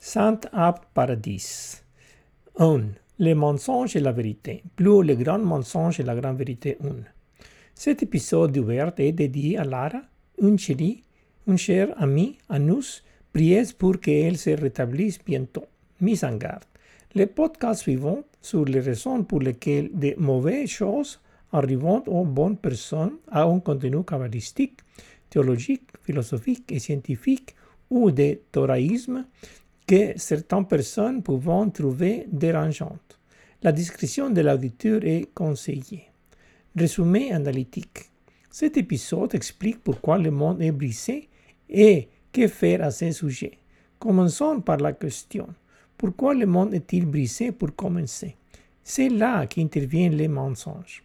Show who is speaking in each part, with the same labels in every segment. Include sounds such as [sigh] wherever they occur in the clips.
Speaker 1: Saint Apt Paradis. 1. Les mensonges et la vérité. Plus le grand mensonge et la grande vérité 1. Cet épisode ouvert est dédié à Lara, une chérie, une chère amie à nous. Priez pour qu'elle se rétablisse bientôt. Mise en garde. Le podcast suivant sur les raisons pour lesquelles de mauvaises choses arrivent aux bonnes personnes a un contenu kabbalistique, théologique, philosophique et scientifique ou de thoraïsme que certaines personnes peuvent trouver dérangeante. La discrétion de l'auditeur est conseillée. Résumé analytique. Cet épisode explique pourquoi le monde est brisé et que faire à ce sujet. Commençons par la question. Pourquoi le monde est-il brisé pour commencer? C'est là qu'interviennent les mensonges.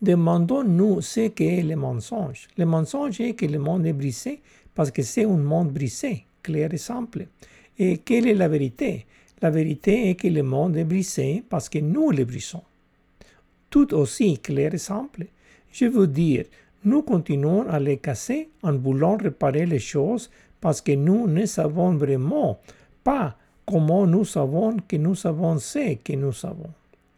Speaker 1: Demandons-nous ce qu'est le mensonge. Le mensonge est que le monde est brisé parce que c'est un monde brisé, clair et simple. Et quelle est la vérité? La vérité est que le monde est brisé parce que nous le brisons. Tout aussi clair et simple. Je veux dire, nous continuons à les casser en voulant réparer les choses parce que nous ne savons vraiment pas comment nous savons que nous savons ce que nous savons.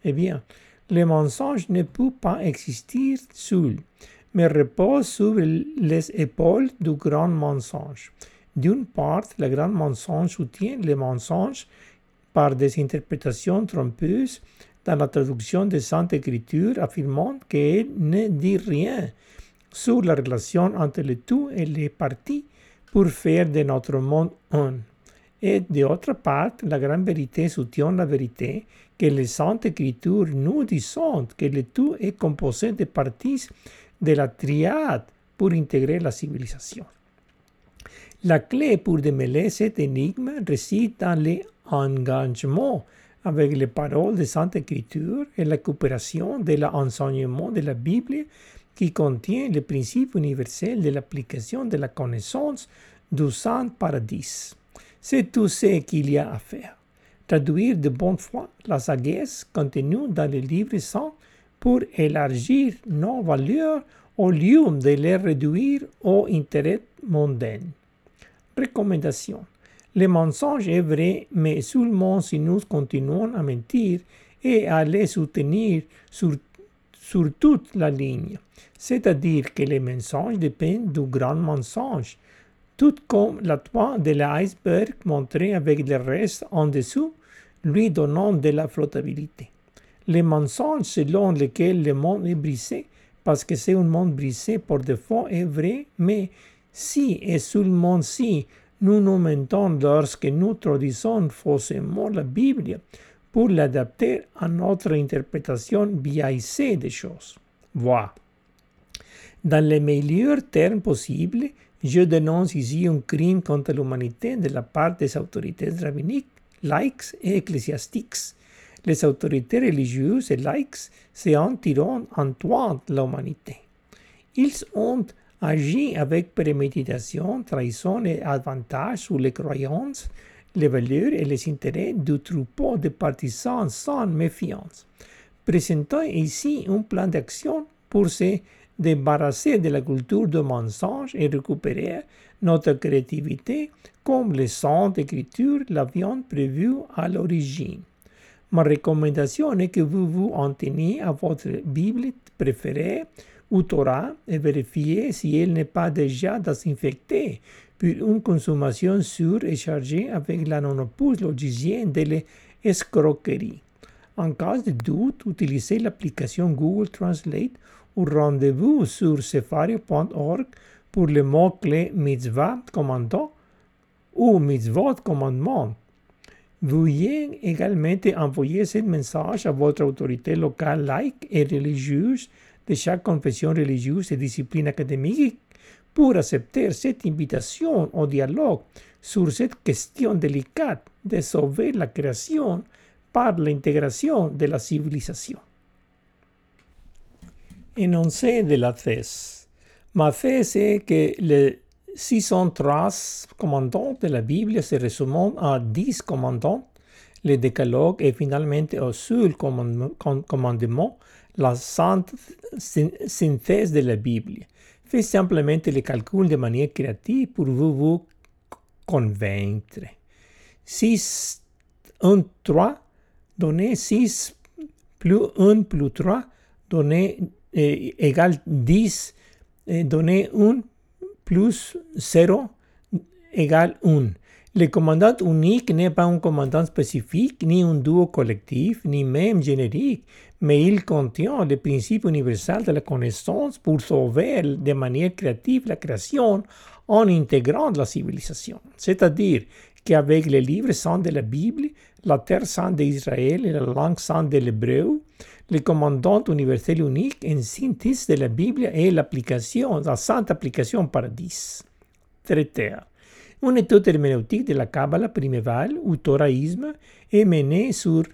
Speaker 1: Eh bien, le mensonge ne peut pas exister seul, mais repose sur les épaules du grand mensonge. D'une part, le grand mensonge soutient le mensonge par des interprétations trompeuses dans la traduction des Saintes Écritures affirmant qu'elle ne dit rien sur la relation entre le tout et les parties pour faire de notre monde un. Et d'autre part, la grande vérité soutient la vérité que les Saintes Écritures nous disent que le tout est composé de parties de la triade pour intégrer la civilisation. La clé pour démêler cet énigme réside dans l'engagement avec les paroles de Sainte Écriture et la coopération de l'enseignement de la Bible qui contient le principe universel de l'application de la connaissance du Saint Paradis. C'est tout ce qu'il y a à faire. Traduire de bonne foi la sagesse contenue dans le livre saint pour élargir nos valeurs au lieu de les réduire aux intérêts mondains. Recommandation. Le mensonge est vrai, mais seulement si nous continuons à mentir et à les soutenir sur, sur toute la ligne. C'est-à-dire que le mensonge dépend du grand mensonge, tout comme la toile de l'iceberg montrée avec le reste en dessous, lui donnant de la flottabilité. Le mensonge selon lequel le monde est brisé, parce que c'est un monde brisé par défaut, est vrai, mais si et seulement si nous nous mentons lorsque nous traduisons faussement la Bible pour l'adapter à notre interprétation biaisée des choses. Voilà. Dans les meilleurs termes possibles, je dénonce ici un crime contre l'humanité de la part des autorités rabbiniques, laïques et ecclésiastiques. Les autorités religieuses et laïques se en tirant en l'humanité. Ils ont agit avec préméditation, trahison et avantage sur les croyances, les valeurs et les intérêts du troupeau de partisans sans méfiance. Présentons ici un plan d'action pour se débarrasser de la culture du mensonge et récupérer notre créativité comme les Saintes Écritures l'avaient prévu à l'origine. Ma recommandation est que vous vous en teniez à votre Bible préférée ou Torah et vérifier si elle n'est pas déjà désinfectée pour une consommation sûre et chargée avec la non-opus logicienne de l'escroquerie. En cas de doute, utilisez l'application Google Translate ou rendez-vous sur sefario.org pour le mot-clé mitzvah commandant ou mitzvot commandement. Veuillez également envoyer ce message à votre autorité locale laïque et religieuse de chaque confession religieuse et discipline académique pour accepter cette invitation au dialogue sur cette question délicate de sauver la création par l'intégration de la civilisation. Énoncé de la thèse. Ma thèse est que les 603 commandants de la Bible se résument à 10 commandants. Le décalogue est finalement au seul commandement la sainte synthèse de la Bible. Faites simplement les calculs de manière créative pour vous convaincre. 6, 1, 3, donner 6 plus 1 plus 3, donner eh, égale 10, eh, donner 1 plus 0 égale 1. Le commandant unique n'est pas un commandant spécifique, ni un duo collectif, ni même générique, mais il contient le principe universel de la connaissance pour sauver de manière créative la création en intégrant la civilisation. C'est-à-dire qu'avec les livres saints de la Bible, la terre sainte d'Israël et la langue sainte de l'hébreu, le commandant universel unique en synthèse de la Bible est l'application, la sainte application paradis. Une étude herméneutique de la Kabbalah primévale ou Torahisme est menée sur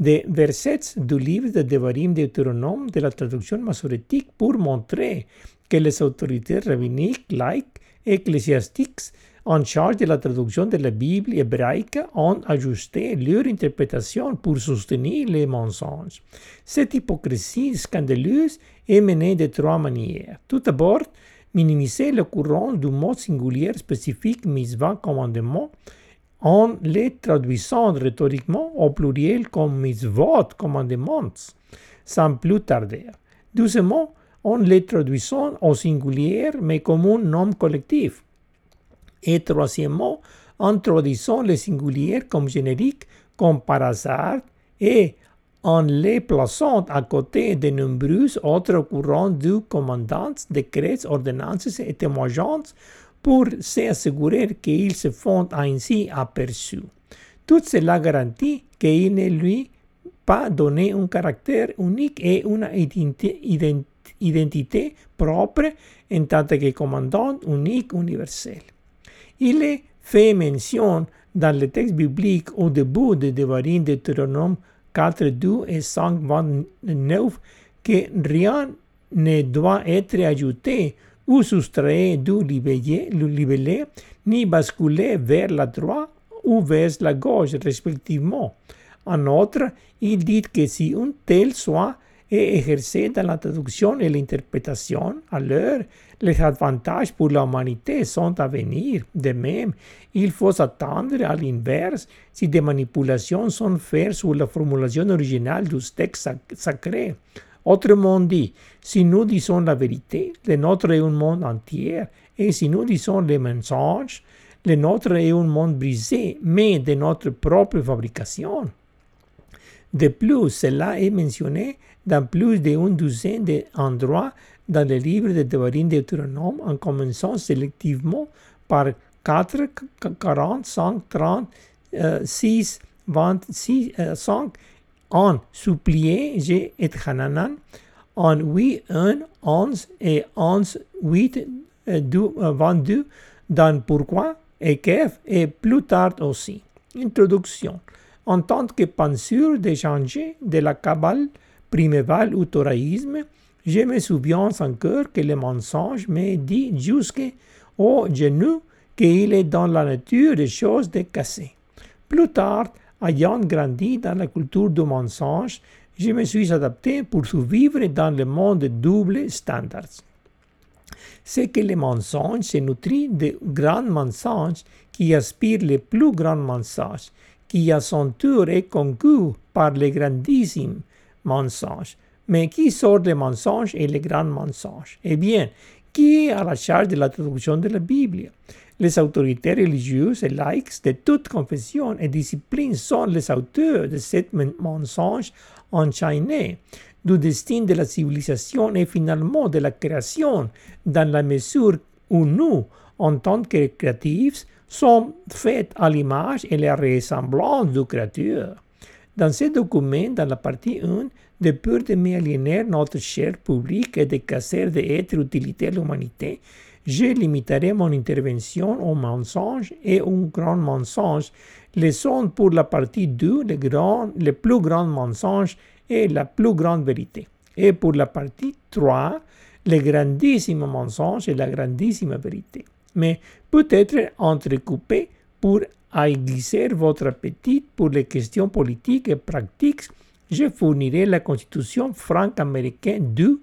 Speaker 1: des versets du livre de Devarim Deutéronome de la traduction massorétique pour montrer que les autorités rabbiniques, laïques ecclésiastiques en charge de la traduction de la Bible hébraïque ont ajusté leur interprétation pour soutenir les mensonges. Cette hypocrisie scandaleuse est menée de trois manières. Tout d'abord, minimiser courant du mot singulier spécifique mitzvah commandement en les traduisant rhétoriquement au pluriel comme mitzvot commandements, sans plus tarder. Deuxièmement, en les traduisant au singulier mais comme un nom collectif. Et troisièmement, en traduisant le singulier comme générique, comme par hasard, et en les plaçant à côté de nombreux autres courants de commandants, décrets, ordonnances et témoignages pour s'assurer qu'ils se font ainsi aperçus. Tout cela garantit qu'il ne lui pas donné un caractère unique et une identité propre en tant que commandant unique universel. Il est fait mention dans le texte biblique au début de Devarim de Deutéronome 4, 2 et 5, 29 que rien ne doit être ajouté ou soustrait du libellé, ni basculer vers la droite ou vers la gauche, respectivement. En outre, il dit que si un tel soit est exercé dans la traduction et l'interprétation, alors les avantages pour l'humanité sont à venir. De même, il faut attendre à l'inverse si des manipulations sont faites sur la formulation originale du texte sacré. Autrement dit, si nous disons la vérité, le nôtre est un monde entier, et si nous disons les mensonges, le nôtre est un monde brisé, mais de notre propre fabrication. De plus, cela est mentionné dans plus d'une douzaine d'endroits dans le livre de Devarim Deutéronome en commençant sélectivement par 4, 40, 5, 30, 6, 26, 5, en supplier, j'ai et Hananan, en 8, 1, 11 et 11, 8, 2, 22, dans Pourquoi et Kef et plus tard aussi. Introduction. En tant que penseur d'échanger de la Kabbale primévale ou toraïsme, je me souviens encore que le mensonge me dit jusqu'au genou qu'il est dans la nature des choses de casser. Plus tard, ayant grandi dans la culture du mensonge, je me suis adapté pour survivre dans le monde de double standards. C'est que le mensonge se nutrit de grands mensonges qui aspirent les plus grands mensonges, qui à son tour est conquis par les grandissimes mensonges. Mais qui sort des mensonges et les grands mensonges? Eh bien, qui est à la charge de la traduction de la Bible? Les autorités religieuses et laïques de toute confession et discipline sont les auteurs de ce mensonge enchaîné du destin de la civilisation et finalement de la création, dans la mesure où nous, en tant que créatifs, sommes faits à l'image et la ressemblance du Créateur. Dans ce document, dans la partie 1, de peur de m'aliéner notre chair publique et de casser d'être utilité à l'humanité, je limiterai mon intervention au mensonge et un grand mensonge, laissant pour la partie 2 le, le plus grand mensonge et la plus grande vérité. Et pour la partie 3, le grandissime mensonge et la grandissime vérité. Mais peut-être entrecoupé pour aiguiser votre appétit pour les questions politiques et pratiques je fournirai la constitution franco-américaine du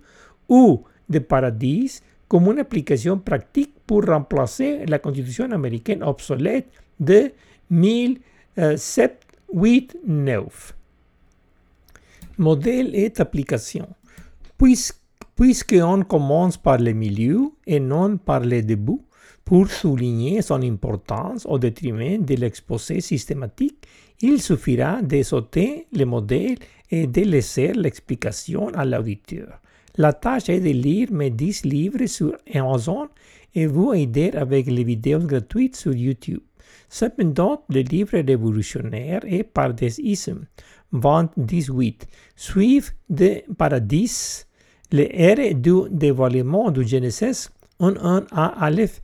Speaker 1: ou de paradis comme une application pratique pour remplacer la constitution américaine obsolète de 1889. 7, 8, 9. Modèle et application. Puisque, puisqu'on commence par le milieu et non par le début, pour souligner son importance au détriment de l'exposé systématique, il suffira de sauter le modèle et de laisser l'explication à l'auditeur. La tâche est de lire mes 10 livres sur Amazon et vous aider avec les vidéos gratuites sur YouTube. Cependant, le livre révolutionnaire est par des ismes. 18. Suivre de paradis, le R du dévoilement du Genesis 1 à Aleph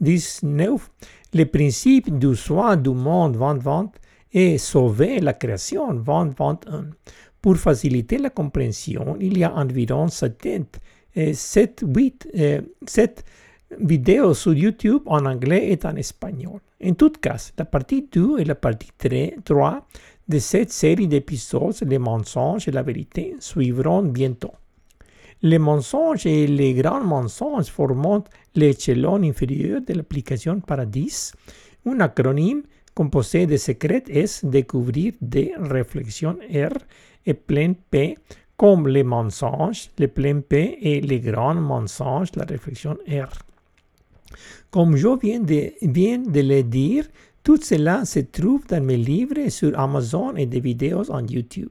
Speaker 1: 19. Le principe du soin du monde 2020 et sauver la création 2021. Pour faciliter la compréhension, il y a environ 7, 7, 8, 7 vidéos sur YouTube en anglais et en espagnol. En tout cas, la partie 2 et la partie 3 de cette série d'épisodes, les mensonges et la vérité, suivront bientôt. Les mensonges et les grands mensonges forment l'échelon inférieur de l'application Paradis, un acronyme composé de secrets S découvrir des réflexions R et plein P comme les mensonges, le plein P et les grands mensonges, la réflexion R. Comme je viens de, viens de le dire, tout cela se trouve dans mes livres sur Amazon et des vidéos en YouTube.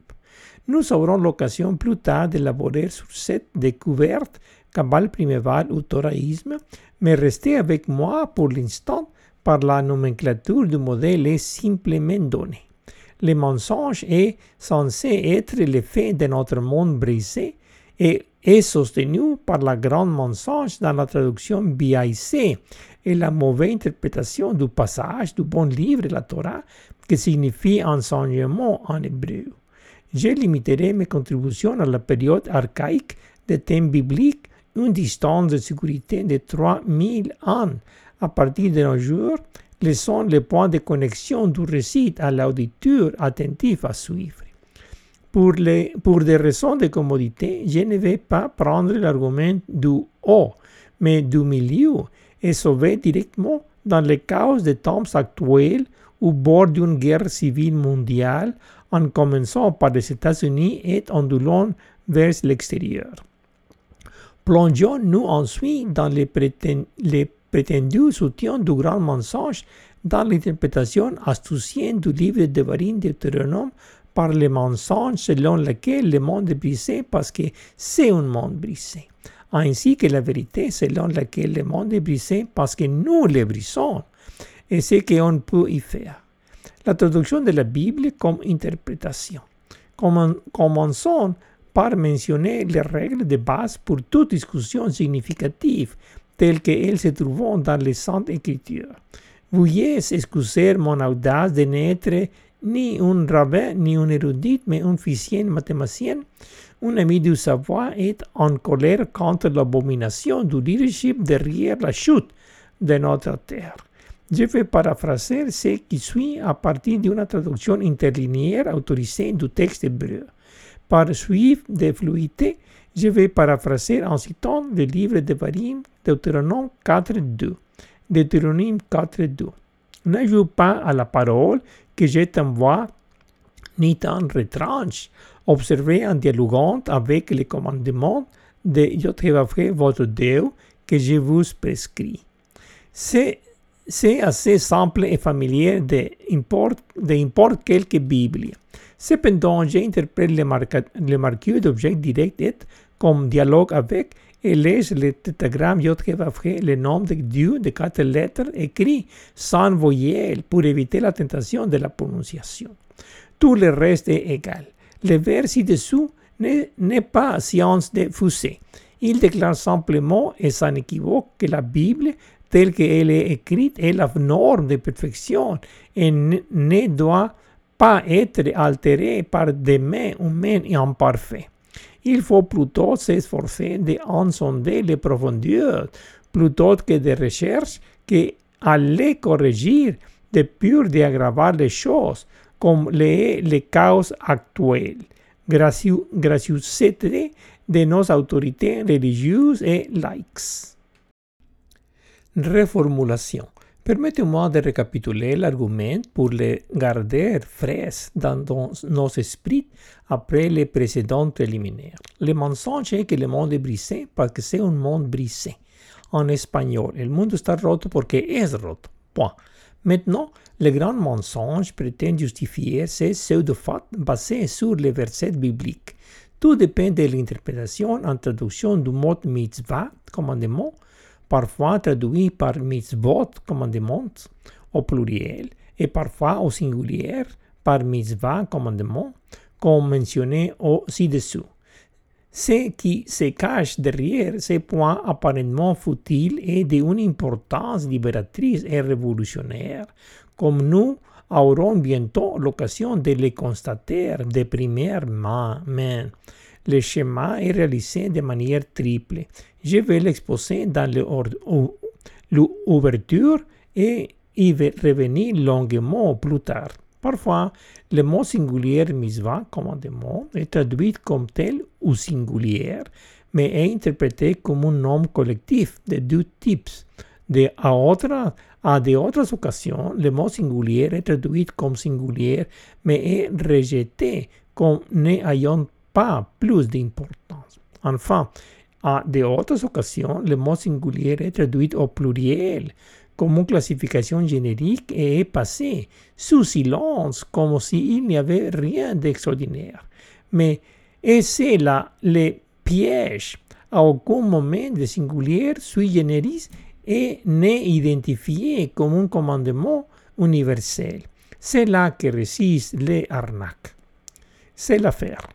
Speaker 1: Nous aurons l'occasion plus tard d'élaborer sur cette découverte cabal priméval ou toraïsme, mais restez avec moi pour l'instant par la nomenclature du modèle est simplement donnée. Le mensonge est censé être l'effet de notre monde brisé et est soutenu par la grande mensonge dans la traduction BIC et la mauvaise interprétation du passage du bon livre de la Torah qui signifie enseignement en hébreu. Je limiterai mes contributions à la période archaïque des thèmes bibliques, une distance de sécurité de 3000 ans. À partir de nos jours, laissons les points de connexion du récit à l'auditeur attentif à suivre. Pour, pour des raisons de commodité, je ne vais pas prendre l'argument du haut, mais du milieu et sauver directement dans les causes des temps actuels au bord d'une guerre civile mondiale en commençant par les États-Unis et en doulant vers l'extérieur. Plongeons-nous ensuite dans les, les prétendus soutiens du grand mensonge dans l'interprétation astucienne du livre de Varine Deutéronome par les mensonges selon lequel le monde est brisé parce que c'est un monde brisé, ainsi que la vérité selon laquelle le monde est brisé parce que nous le brisons et ce qu'on peut y faire. La traduction de la Bible comme interprétation. Commençons par mentionner les règles de base pour toute discussion significative telles qu'elles se trouvent dans les Saintes Écritures. Veuillez excuser mon audace de n'être ni un rabbin, ni un érudit, mais un physicien mathématicien, un ami du savoir est en colère contre l'abomination du leadership derrière la chute de notre terre. Je vais paraphraser ce qui suit à partir d'une traduction interlinéaire autorisée du texte hébreu. Par suivre de fluidité, je vais paraphraser en citant le livre de Varim, Deutéronome 4.2. Deutéronome 4.2. Ne joue pas à la parole que je t'envoie, ni t'en retranche. Observez en dialoguant avec les commandements de Yothévaphé, votre Dieu, que je vous prescris. C'est c'est assez simple et familier d'importe quelques Bibles. Cependant, j'interprète le, le marqueur d'objet direct comme dialogue avec et laisse le tétragramme Yod-Heh le nom de Dieu de quatre lettres écrit sans voyelle pour éviter la tentation de la prononciation. Tout le reste est égal. Le vers ci-dessous n'est pas science de fusée. Il déclare simplement et sans équivoque que la Bible telle qu'elle est écrite est la norme de perfection et ne doit pas être altérée par des mains humaines imparfaites. Il faut plutôt s'efforcer d'en sonder les profondeurs plutôt que de recherches que aller corriger de pur d'aggraver les choses comme les, les causes actuelles. Graciosité de nos autorités religieuses et laïques. Reformulation. Permettez-moi de récapituler l'argument pour le garder frais dans nos esprits après les précédents préliminaires. Le mensonge est que le monde est brisé parce que c'est un monde brisé. En espagnol, el mundo está roto porque es roto. Point. Maintenant, le grand mensonge prétend justifier ces pseudo-faits basés sur les versets bibliques. Tout dépend de l'interprétation en traduction du mot mitzvah, commandement, parfois traduit par mitzvot, commandement, au pluriel, et parfois au singulier par mitzvah, commandement, comme mentionné au-ci-dessous. Ce qui se cache derrière ces points apparemment futiles est d'une importance libératrice et révolutionnaire, comme nous aurons bientôt l'occasion de le constater de première main. Le schéma est réalisé de manière triple. Je vais l'exposer dans l'ouverture et y revenir longuement plus tard. Parfois, le mot singulier misva, commandement, est traduit comme tel ou singulier, mais est interprété comme un nom collectif de deux types. De à, otra, à de autres occasions, le mot singulier est traduit comme singulier, mais est rejeté comme n'ayant pas plus d'importance. Enfin, à de autres occasions, le mot singulier est traduit au pluriel, comme une classification générique et est passé sous silence comme s'il n'y avait rien d'extraordinaire. Mais est-ce là le piège À aucun moment de singulier sui generis et n'est identifié comme un commandement universel. C'est là que résiste les arnaques. C'est l'affaire.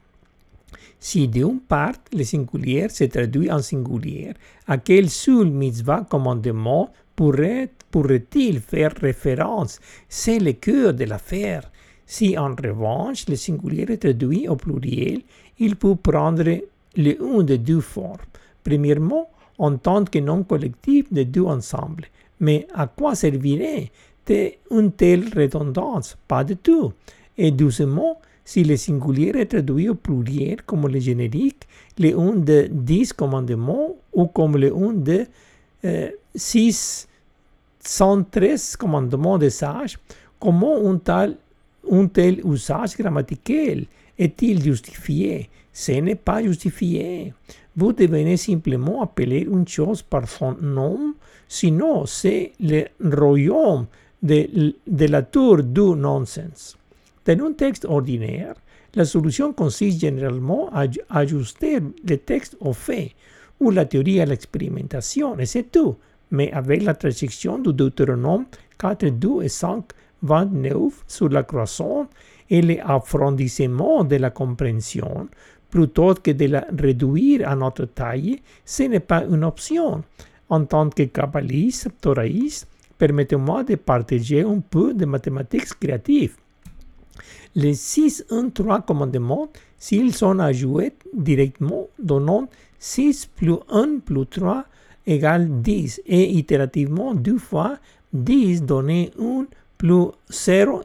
Speaker 1: Si d'une part le singulier se traduit en singulier, à quel seul mitzvah commandement pourrait, pourrait-il faire référence? C'est le cœur de l'affaire. Si en revanche le singulier est traduit au pluriel, il peut prendre l'une de deux formes. Premièrement, en tant que nom collectif de deux ensembles. Mais à quoi servirait une telle redondance? Pas du tout. Et deuxièmement, si le singulier est traduit au pluriel comme le générique, le un de 10 commandements ou comme le un de euh, 613 commandements de sages, comment un tel, un tel usage grammatical est-il justifié? Ce n'est pas justifié. Vous devez simplement appeler une chose par son nom, sinon c'est le royaume de, de la tour du nonsense. Dans un texte ordinaire, la solution consiste généralement à ajuster le texte aux faits ou la théorie à l'expérimentation, et c'est tout. Mais avec la traduction du Deutéronome 4, 2 et 5, 29 sur la croissance et l'affrondissement de la compréhension, plutôt que de la réduire à notre taille, ce n'est pas une option. En tant que kabbaliste, thoraïste, permettez-moi de partager un peu de mathématiques créatives. Les 6 1 3 commandements, s'ils sont ajoutés directement, donnant 6 plus 1 plus 3 égale 10 et itérativement deux fois 10 donné 1 plus 0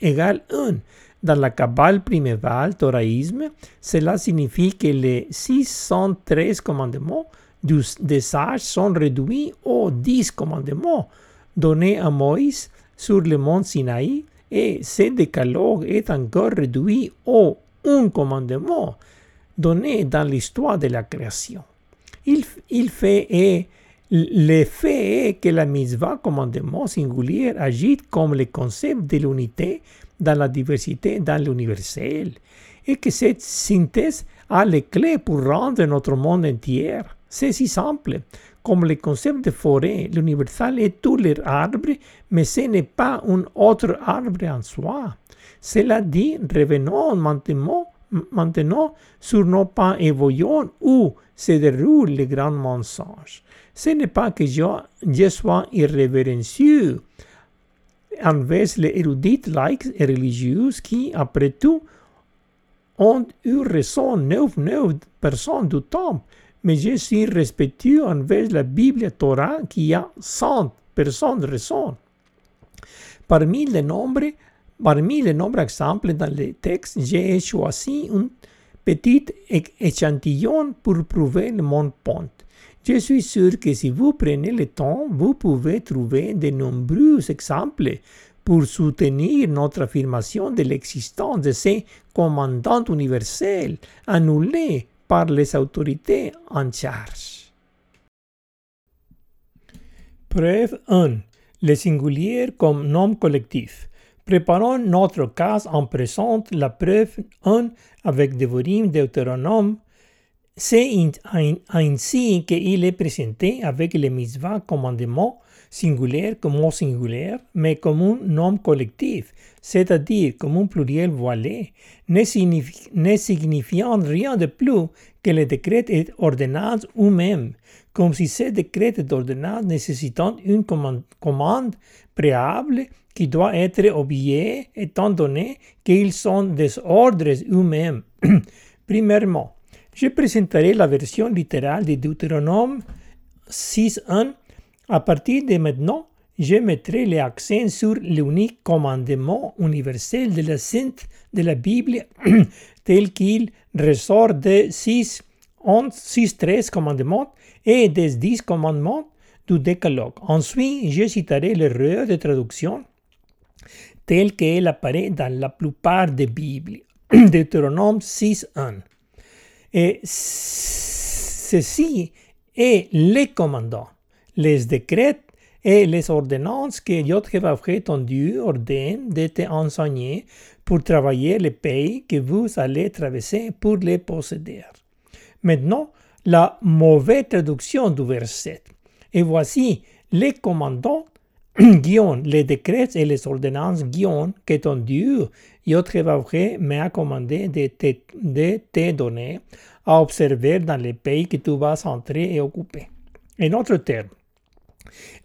Speaker 1: égale 1. Dans la cabale primérale thoraïsme, cela signifie que les 613 commandements des sages sont réduits aux 10 commandements donnés à Moïse sur le mont Sinaï et ce décalogue est encore réduit au un commandement donné dans l'histoire de la création. Il, fait et le fait est que la mitzvah commandement singulier agit comme le concept de l'unité dans la diversité dans l'universel et que cette synthèse a les clés pour rendre notre monde entier. C'est si simple. Comme le concept de forêt, l'universal est tous les arbres, mais ce n'est pas un autre arbre en soi. Cela dit, revenons maintenant, maintenant sur nos pas et voyons où se déroule le grand mensonge. Ce n'est pas que je, je sois irrévérencieux envers les érudites laïcs et religieuses qui, après tout, ont eu raison 9-9% du temps mais je suis respectueux envers la Bible Torah qui a 100 personnes raison. Parmi les nombres, parmi les nombreux exemples dans le texte, j'ai choisi un petit échantillon pour prouver mon point. Je suis sûr que si vous prenez le temps, vous pouvez trouver de nombreux exemples pour soutenir notre affirmation de l'existence de ces commandants universels annulés par les autorités en charge. Preuve 1. Le singulier comme nom collectif. Préparons notre cas en présente la preuve 1 avec Devorim Deutéronome. C'est ainsi qu'il est présenté avec les mitzvahs commandements singulier comme mot singulier, mais comme un nom collectif, c'est-à-dire comme un pluriel voilé, ne, signifiant rien de plus que le décret et ordonnance eux-mêmes, comme si ces décrets et ordonnances nécessitant une commande, préalable qui doit être obéie étant donné qu'ils sont des ordres eux-mêmes. [clears throat] Premièrement, je présenterai la version littérale de Deutéronome 6.1 à partir de maintenant, je mettrai l'accent sur l'unique commandement universel de la Sainte de la Bible [clears throat] tel qu'il ressort des 6, 11, 6, 13 commandements et des 10 commandements du décalogue. Ensuite, je citerai l'erreur de traduction telle qu'elle apparaît dans la plupart des Bibles. [clears throat] Deutéronome 6, 1. Et ceci est les commandants les décrets et les ordonnances que Yod-Hé ton Dieu ordonne d'être enseignés pour travailler les pays que vous allez traverser pour les posséder. Maintenant, la mauvaise traduction du verset. Et voici les commandants, [clears throat] guion, les décrets et les ordonnances guion que ton Dieu, Yod-Hé m'a commandé de te, de te donner à observer dans les pays que tu vas entrer et occuper. En autre terme,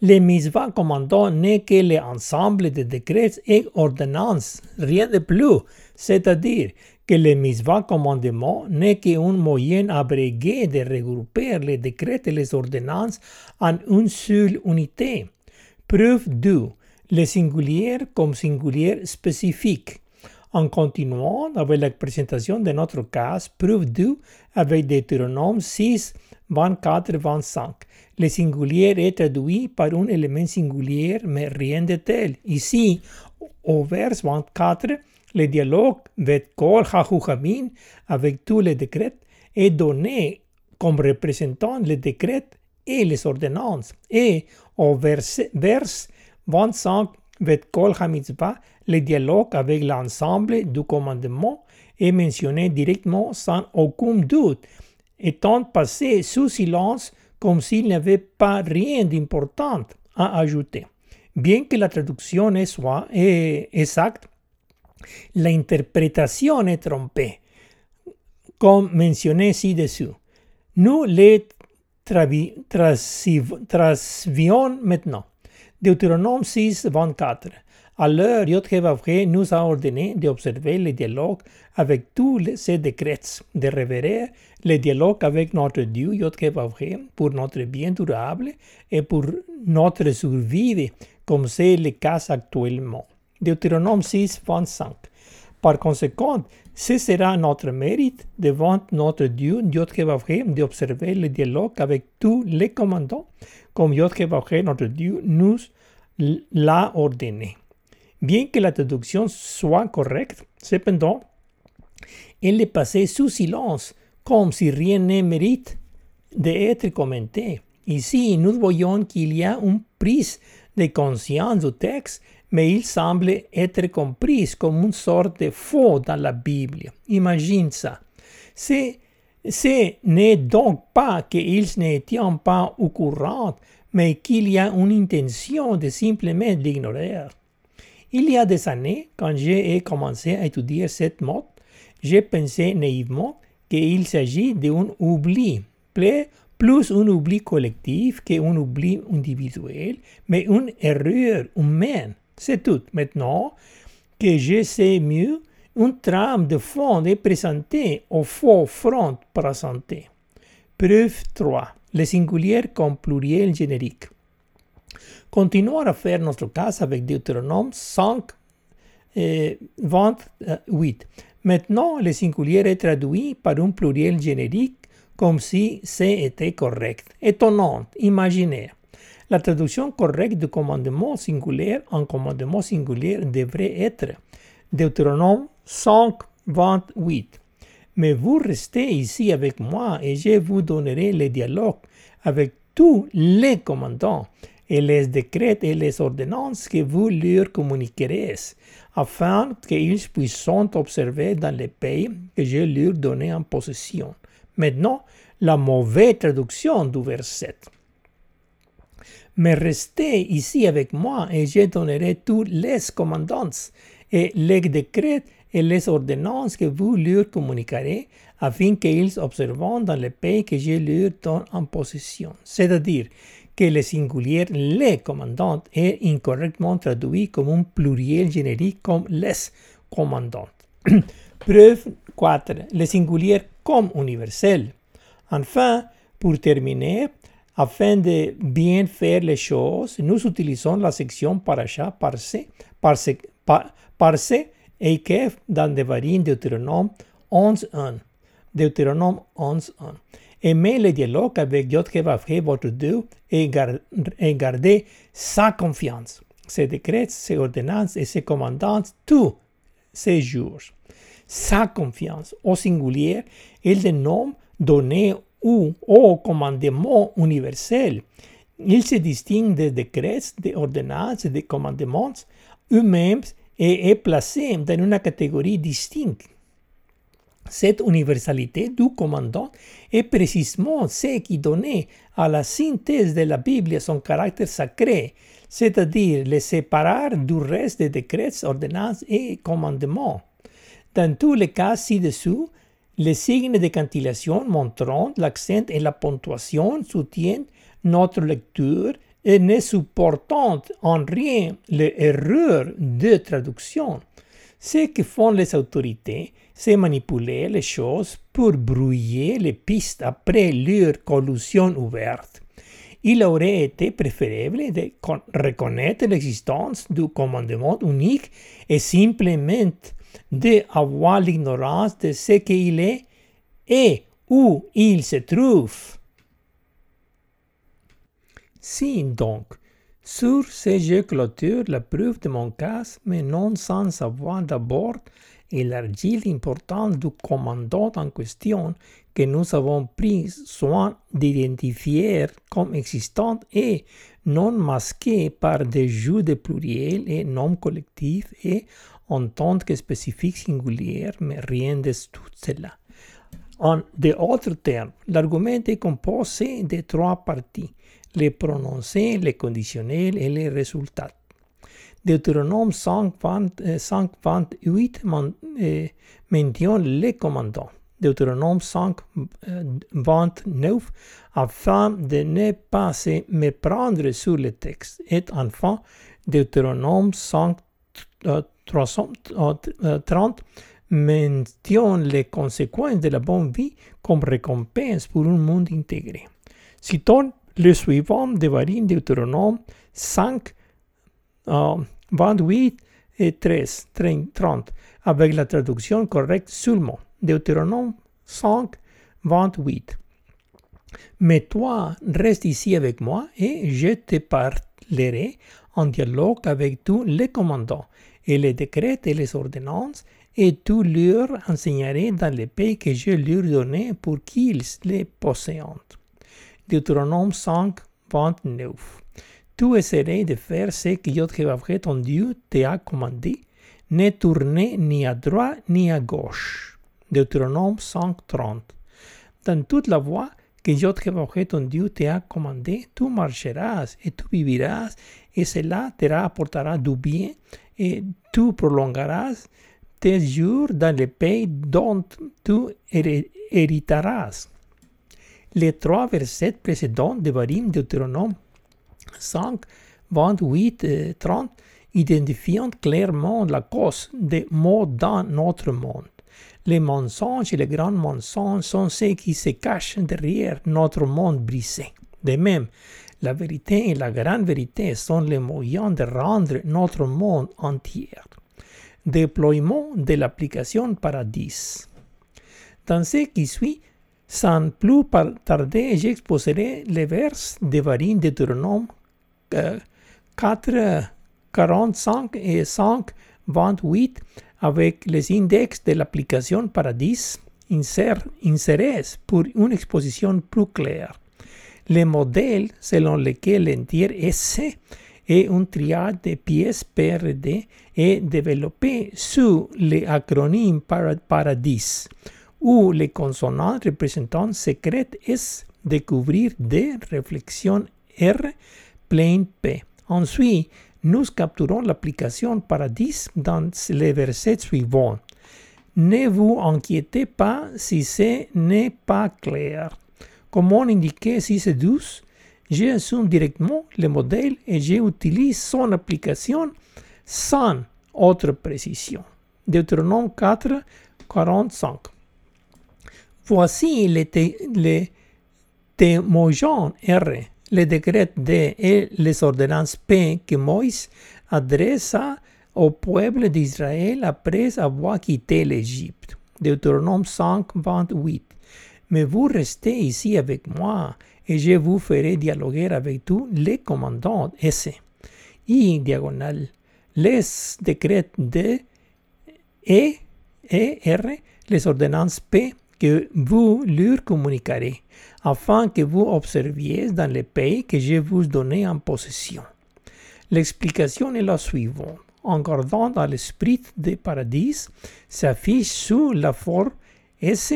Speaker 1: les mitzvahs commandant n'est que l'ensemble de décrets et ordonnances, rien de plus, c'est-à-dire que les mitzvahs commandements n'est qu'un moyen abrégé de regrouper les décrets et les ordonnances en une seule unité. Preuve 2. Le singulier comme singulier spécifique. En continuant avec la présentation de notre cas, preuve 2 avec Deutéronome 6, 24-25. Le singulier est traduit par un élément singulier, mais rien de tel. Ici, au vers 24, le dialogue avec Kol avec tous les décrets est donné comme représentant les décrets et les ordonnances. Et au vers, vers 25, avec Kol le dialogue avec l'ensemble du commandement est mentionné directement sans aucun doute étant passé sous silence comme s'il n'y avait pas rien d'important à ajouter. Bien que la traduction soit exacte, l'interprétation est trompée, comme mentionné ci-dessous. Nous les traduisons maintenant. Deutéronome 6, 24. Alors, Yod-Hé nous a ordonné d'observer le dialogue avec tous ces décrets, de révérer le dialogue avec notre Dieu, Yod-Hé pour notre bien durable et pour notre survie, comme c'est le cas actuellement. Deutéronome 6, 25. Par conséquent, ce sera notre mérite devant notre Dieu, Yod-Hé d'observer le dialogue avec tous les commandants, comme Yod-Hé notre Dieu, nous l'a ordonné. Bien que la traduction soit correcte, cependant, elle est passée sous silence, comme si rien ne mérite d'être commenté. Ici, nous voyons qu'il y a une prise de conscience du texte, mais il semble être compris comme une sorte de faux dans la Bible. Imagine ça. Ce n'est donc pas qu'ils n'étaient pas au courant, mais qu'il y a une intention de simplement l'ignorer. Il y a des années, quand j'ai commencé à étudier cette mode, j'ai pensé naïvement qu'il s'agit d'un oubli, plus un oubli collectif qu'un oubli individuel, mais une erreur humaine. C'est tout. Maintenant que je sais mieux, une trame de fond est présentée au faux front présenté. Preuve 3. Le singulier comme pluriel générique. Continuons à faire notre cas avec Deutéronome 5, 28. Maintenant, le singulier est traduit par un pluriel générique comme si c'était correct. Étonnant, imaginaire. La traduction correcte du commandement singulier en commandement singulier devrait être Deutéronome 5, 28. Mais vous restez ici avec moi et je vous donnerai le dialogue avec tous les commandants et les décrets et les ordonnances que vous leur communiquerez, afin qu'ils puissent observer dans les pays que je leur donne en possession. Maintenant, la mauvaise traduction du verset. Mais restez ici avec moi et je donnerai tous les commandants et les décrets et les ordonnances que vous leur communiquerez afin qu'ils observent dans le pays que je leur donne en possession. C'est-à-dire que le singulier les commandants est incorrectement traduit comme un pluriel générique comme les commandants. [clears throat] Preuve 4. Le singulier comme universel. Enfin, pour terminer, afin de bien faire les choses, nous utilisons la section paracha, parse, parse, parse et kef dans Devarim Deutéronome 11.1. Deutéronome 11.1. Aimez le dialogue avec Dieu votre Dieu et, gardez sa confiance. Ses décrets, ses ordonnances et ses commandants tous ces jours. Sa confiance au singulier est le nom donné ou au commandement universel. Il se distingue des décrets, des ordonnances et des commandements eux-mêmes et est placé dans une catégorie distincte. Cette universalité du commandant est précisément ce qui donnait à la synthèse de la Bible son caractère sacré, c'est-à-dire le séparer du reste des décrets, ordonnances et commandements. Dans tous les cas ci-dessous, les signes de cantillation montrant l'accent et la ponctuation soutiennent notre lecture et ne supportant en rien l'erreur de traduction. Ce que font les autorités, c'est manipuler les choses pour brouiller les pistes après leur collusion ouverte. Il aurait été préférable de reconnaître l'existence du commandement unique et simplement d'avoir l'ignorance de ce qu'il est et où il se trouve. Si donc, sur ce je clôture la preuve de mon cas, mais non sans avoir d'abord élargi l'importance du commandant en question que nous avons pris soin d'identifier comme existant et non masqué par des jeux de pluriel et noms collectifs et en tant que spécifique singulier, mais rien de tout cela. En d'autres termes, l'argument est composé de trois parties, les prononcés, les conditionnels et les résultats. Deutéronome 5, 28 euh, mentionne les commandants. Deutéronome 5, 29, afin de ne pas se méprendre sur le texte. Et enfin, Deutéronome 5, 330 mentionne les conséquences de la bonne vie comme récompense pour un monde intégré. Citons le suivant de Varim Deutéronome 5, 28 et 13, 30, avec la traduction correcte seulement. Deutéronome 5, 28. Mais toi, reste ici avec moi et je te parlerai en dialogue avec tous les commandants et les décrets et les ordonnances et tu leur enseignerai dans les pays que je leur donnais pour qu'ils les possèdent. Deutéronome 5, 29. Tu essaieras de faire ce que Yod ton Dieu t'a commandé, ne tourner ni à droite ni à gauche. Deutéronome 5, 30. Dans toute la voie que Yod ton Dieu t'a commandé, tu marcheras et tu vivirás, et cela te apportera du bien, et tu prolongarás tes jours dans le pays dont tu hériteras. Les trois versets précédents de Varim Deutéronome 5, 28 et 30 identifient clairement la cause des maux dans notre monde. Les mensonges et les grands mensonges sont ceux qui se cachent derrière notre monde brisé. De même, la vérité et la grande vérité sont les moyens de rendre notre monde entier. Déploiement de l'application Paradis. Dans ce qui suit, Sans plus tarder, j'exposerai les vers de Varine euh, 4, 45 et 5, 28 avec les index de l'application Paradis insérés pour une exposition plus claire. Le modèle selon lequel l'entier S et un triade de pièces PRD est développé sous l'acronyme Paradis, où les consonantes représentant secrètes S découvrir D, réflexion R, Ensuite, nous capturons l'application Paradis dans les versets suivants. Ne vous inquiétez pas si ce n'est pas clair. Comme on indiqué si c'est douce, j'assume directement le modèle et j'utilise son application sans autre précision. Deutéronome 4, 45. Voici les, témoins R, les décrets D et les ordonnances P que Moïse adressa au peuple d'Israël après avoir quitté l'Égypte. Deutéronome 5, 28. Mais vous restez ici avec moi et je vous ferai dialoguer avec tous les commandants S. I diagonale. Les décrets D, E, E, R, les ordonnances P que vous leur communiquerez, afin que vous observiez dans les pays que je vous donne en possession. L'explication est la suivante. En gardant dans l'esprit des paradis, s'affiche sous la forme S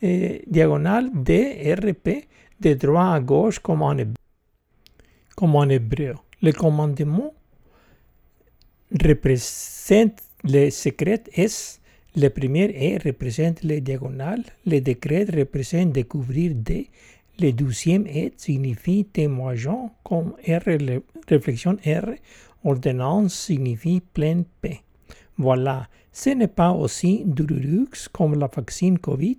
Speaker 1: eh, diagonale D, R, P de droite à gauche comme en, comme en hébreu. Le commandement représente le secret S, le premier E représente les diagonales, le décret représente découvrir D, le douzième E signifie témoignant comme R, réflexion R, ordonnance signifie plein P. Voilà, ce n'est pas aussi douloureux comme la vaccine Covid,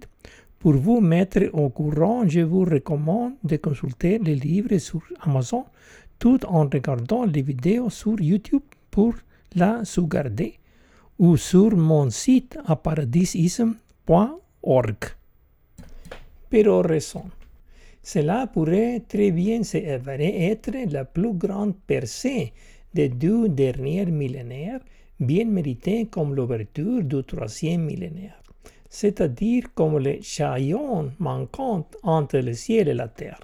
Speaker 1: pour vous mettre au courant, je vous recommande de consulter les livres sur Amazon tout en regardant les vidéos sur YouTube pour la sauvegarder ou sur mon site à paradisism.org. Pero raison. Cela pourrait très bien s'avérer être la plus grande percée des deux derniers millénaires, bien méritée comme l'ouverture du troisième millénaire c'est-à-dire comme le chaillon manquant entre le ciel et la terre.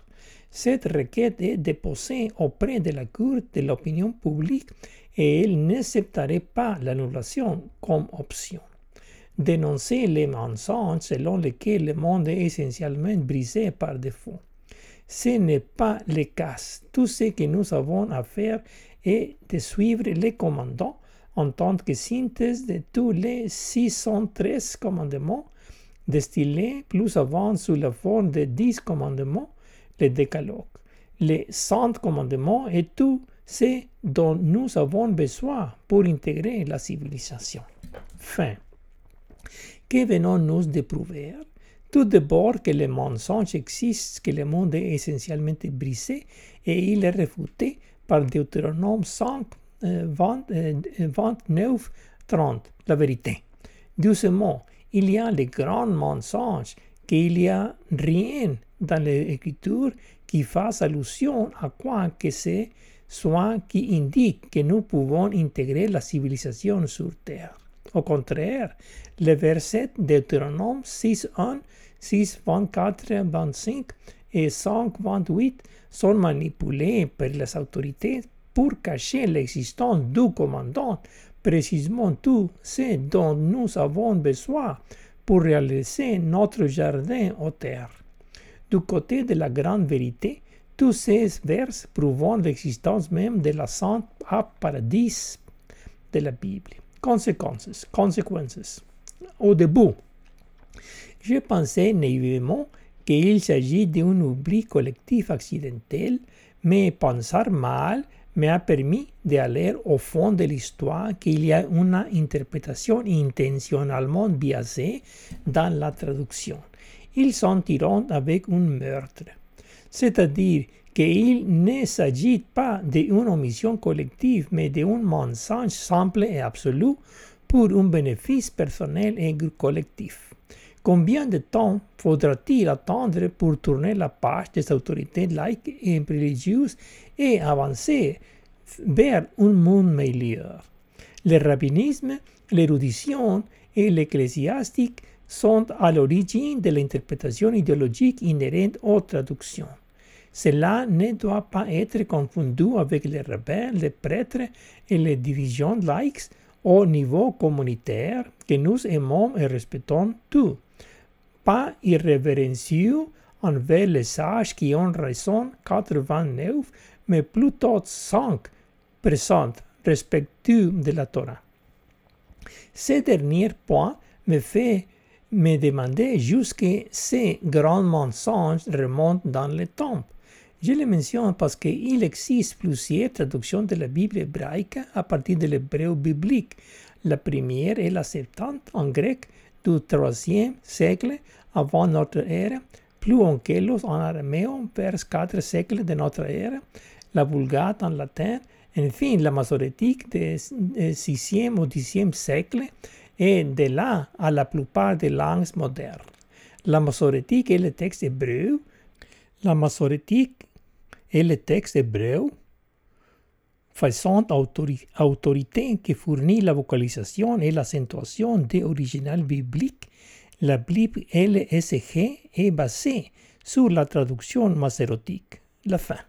Speaker 1: Cette requête est déposée auprès de la Cour de l'opinion publique et elle n'accepterait pas l'annulation comme option. Dénoncer les mensonges selon lesquels le monde est essentiellement brisé par défaut. Ce n'est pas le cas. Tout ce que nous avons à faire est de suivre les commandants en tant que synthèse de tous les 613 commandements distillés plus avant sous la forme de 10 commandements, le décalogue. Les 100 commandements et tout ce dont nous avons besoin pour intégrer la civilisation. Fin. Que venons-nous de prouver? Tout d'abord que le mensonge existe, que le monde est essentiellement brisé et il est refuté par Deutéronome 5, 29, 30, la vérité. Doucement, il y a le grand mensonge qu'il n'y a rien dans l'écriture qui fasse allusion à quoi que ce soit qui indique que nous pouvons intégrer la civilisation sur Terre. Au contraire, les versets Deutéronome 6, 1, 6, 24, 25 et 5, 28 sont manipulés par les autorités pour cacher l'existence du commandant, précisément tout ce dont nous avons besoin pour réaliser notre jardin aux terres. Du côté de la grande vérité, tous ces vers prouvent l'existence même de la sainte paradis de la Bible. Conséquences, conséquences. Au début, je pensais naïvement qu'il s'agit d'un oubli collectif accidentel, mais penser mal me ha permis d'aller au fond de l'histoire qu'il y a une interprétation intentionnellement biaisée dans la traduction. Ils s'en tirent avec un meurtre. C'est-à-dire qu'il ne s'agit pas d'une omission collective, mais d'un mensonge simple et absolu pour un bénéfice personnel et collectif. Combien de temps faudra-t-il attendre pour tourner la page des autorités laïques et religieuses et avancer vers un monde meilleur? Le rabbinisme, l'érudition et l'ecclésiastique sont à l'origine de l'interprétation idéologique inhérente aux traductions. Cela ne doit pas être confondu avec les rabbins, les prêtres et les divisions laïques au niveau communautaire que nous aimons et respectons tous. Pas irrévérencieux envers les sages qui ont raison 89, mais plutôt 5 respectueux de la Torah. Ce dernier point me fait me demander jusqu'à ces grands mensonges remontent dans le temps. Je le mentionne parce qu'il existe plusieurs traductions de la Bible hébraïque à partir de l'hébreu biblique. La première est la Septante en grec du troisième siècle avant notre ère, plus Onkelos en araméen vers 4 siècles de notre ère, la Vulgate en latin, enfin la Masorétique du 6e ou 10e siècle, et de là à la plupart des langues modernes. La Masorétique est le texte hébreu. La Masorétique est le texte hébreu faisant autorité qui fournit la vocalisation et l'accentuation des originales bibliques. La Bible LSG est basée sur la traduction masorétique. La fin.